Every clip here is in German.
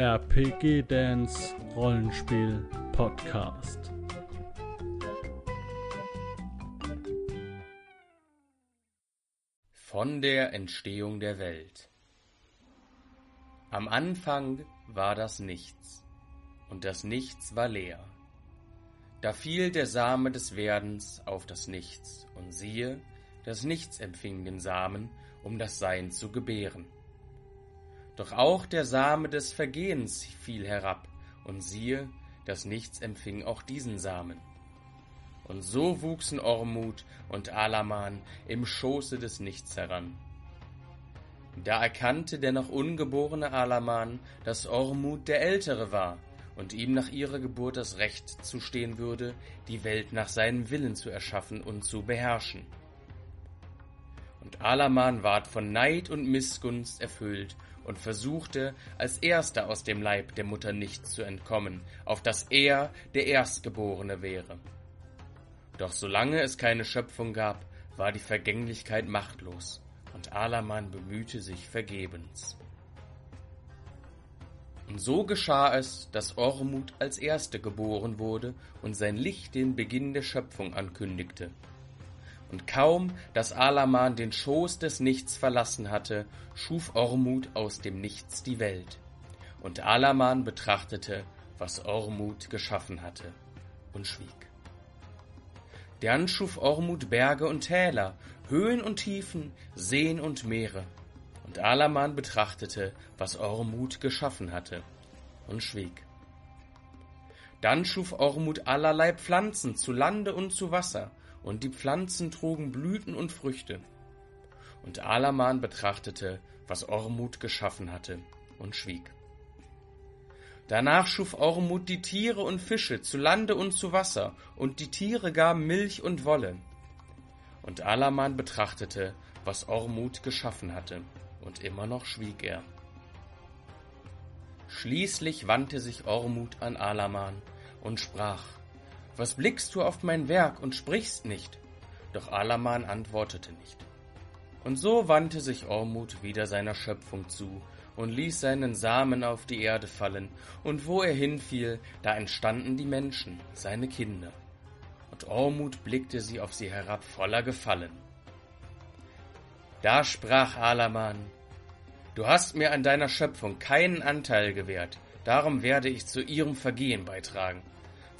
RPG Dance Rollenspiel Podcast. Von der Entstehung der Welt. Am Anfang war das Nichts, und das Nichts war leer. Da fiel der Same des Werdens auf das Nichts, und siehe, das Nichts empfing den Samen, um das Sein zu gebären. Doch auch der Same des Vergehens fiel herab, und siehe, das Nichts empfing auch diesen Samen. Und so wuchsen Ormut und Alaman im Schoße des Nichts heran. Da erkannte der noch ungeborene Alaman, dass Ormut der Ältere war und ihm nach ihrer Geburt das Recht zustehen würde, die Welt nach seinem Willen zu erschaffen und zu beherrschen. Und Alaman ward von Neid und Missgunst erfüllt und versuchte, als erster aus dem Leib der Mutter nichts zu entkommen, auf dass er der Erstgeborene wäre. Doch solange es keine Schöpfung gab, war die Vergänglichkeit machtlos, und Alaman bemühte sich vergebens. Und so geschah es, dass Ormut als Erste geboren wurde und sein Licht den Beginn der Schöpfung ankündigte, und kaum, dass Alaman den Schoß des Nichts verlassen hatte, schuf Ormut aus dem Nichts die Welt. Und Alaman betrachtete, was Ormut geschaffen hatte, und schwieg. Dann schuf Ormut Berge und Täler, Höhen und Tiefen, Seen und Meere. Und Alaman betrachtete, was Ormut geschaffen hatte, und schwieg. Dann schuf Ormut allerlei Pflanzen zu Lande und zu Wasser, und die Pflanzen trugen Blüten und Früchte. Und Alaman betrachtete, was Ormut geschaffen hatte, und schwieg. Danach schuf Ormut die Tiere und Fische zu Lande und zu Wasser, und die Tiere gaben Milch und Wolle. Und Alaman betrachtete, was Ormut geschaffen hatte, und immer noch schwieg er. Schließlich wandte sich Ormut an Alaman und sprach was blickst du auf mein Werk und sprichst nicht? Doch Alaman antwortete nicht. Und so wandte sich Ormut wieder seiner Schöpfung zu und ließ seinen Samen auf die Erde fallen, und wo er hinfiel, da entstanden die Menschen, seine Kinder. Und Ormut blickte sie auf sie herab voller Gefallen. Da sprach Alaman, Du hast mir an deiner Schöpfung keinen Anteil gewährt, darum werde ich zu ihrem Vergehen beitragen.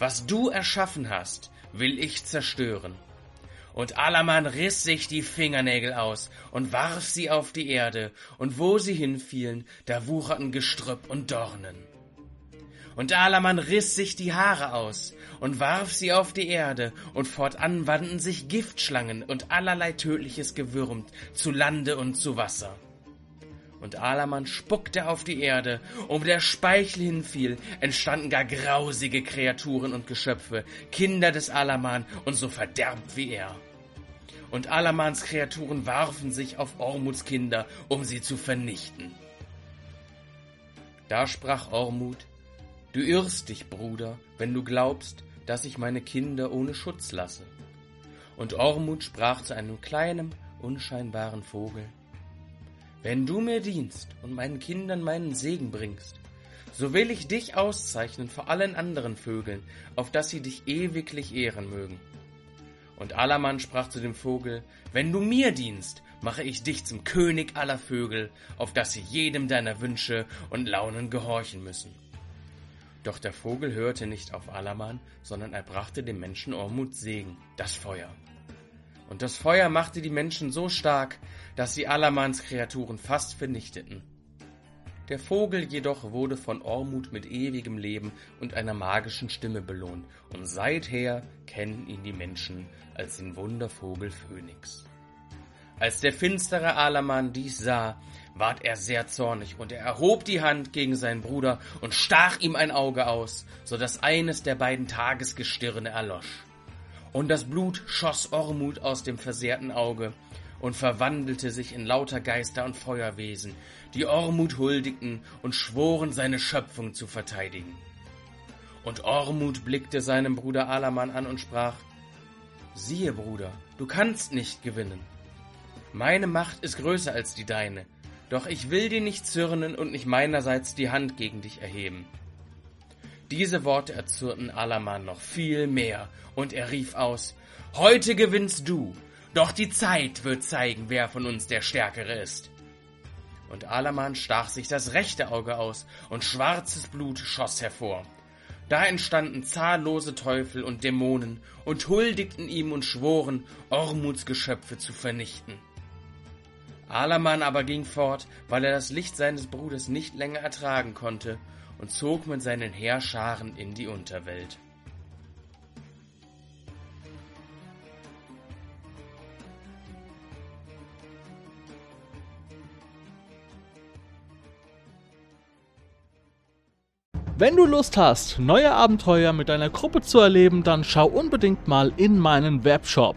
Was du erschaffen hast, will ich zerstören. Und Alaman riss sich die Fingernägel aus und warf sie auf die Erde, und wo sie hinfielen, da wucherten Gestrüpp und Dornen. Und Alaman riss sich die Haare aus und warf sie auf die Erde, und fortan wandten sich Giftschlangen und allerlei tödliches Gewürm zu Lande und zu Wasser. Und Alaman spuckte auf die Erde, und wo der Speichel hinfiel, entstanden gar grausige Kreaturen und Geschöpfe, Kinder des Alaman und so verderbt wie er. Und Alamans Kreaturen warfen sich auf Ormuts Kinder, um sie zu vernichten. Da sprach Ormut, Du irrst dich, Bruder, wenn du glaubst, dass ich meine Kinder ohne Schutz lasse. Und Ormut sprach zu einem kleinen, unscheinbaren Vogel, wenn du mir dienst und meinen Kindern meinen Segen bringst, so will ich dich auszeichnen vor allen anderen Vögeln, auf dass sie dich ewiglich ehren mögen. Und Alaman sprach zu dem Vogel, wenn du mir dienst, mache ich dich zum König aller Vögel, auf dass sie jedem deiner Wünsche und Launen gehorchen müssen. Doch der Vogel hörte nicht auf Alaman, sondern er brachte dem Menschen Ormuts Segen, das Feuer. Und das Feuer machte die Menschen so stark, dass sie Alamans Kreaturen fast vernichteten. Der Vogel jedoch wurde von Ormut mit ewigem Leben und einer magischen Stimme belohnt, und seither kennen ihn die Menschen als den Wundervogel Phönix. Als der finstere Alaman dies sah, ward er sehr zornig, und er erhob die Hand gegen seinen Bruder und stach ihm ein Auge aus, so dass eines der beiden Tagesgestirne erlosch und das Blut schoss Ormut aus dem versehrten Auge und verwandelte sich in lauter Geister und Feuerwesen, die Ormut huldigten und schworen, seine Schöpfung zu verteidigen. Und Ormut blickte seinem Bruder Alaman an und sprach, Siehe, Bruder, du kannst nicht gewinnen. Meine Macht ist größer als die deine, Doch ich will dir nicht zürnen und nicht meinerseits die Hand gegen dich erheben. Diese Worte erzürnten Alaman noch viel mehr, und er rief aus Heute gewinnst du, doch die Zeit wird zeigen, wer von uns der Stärkere ist. Und Alaman stach sich das rechte Auge aus, und schwarzes Blut schoss hervor. Da entstanden zahllose Teufel und Dämonen und huldigten ihm und schworen, Ormuts Geschöpfe zu vernichten. Alaman aber ging fort, weil er das Licht seines Bruders nicht länger ertragen konnte, und zog mit seinen Heerscharen in die Unterwelt. Wenn du Lust hast, neue Abenteuer mit deiner Gruppe zu erleben, dann schau unbedingt mal in meinen Webshop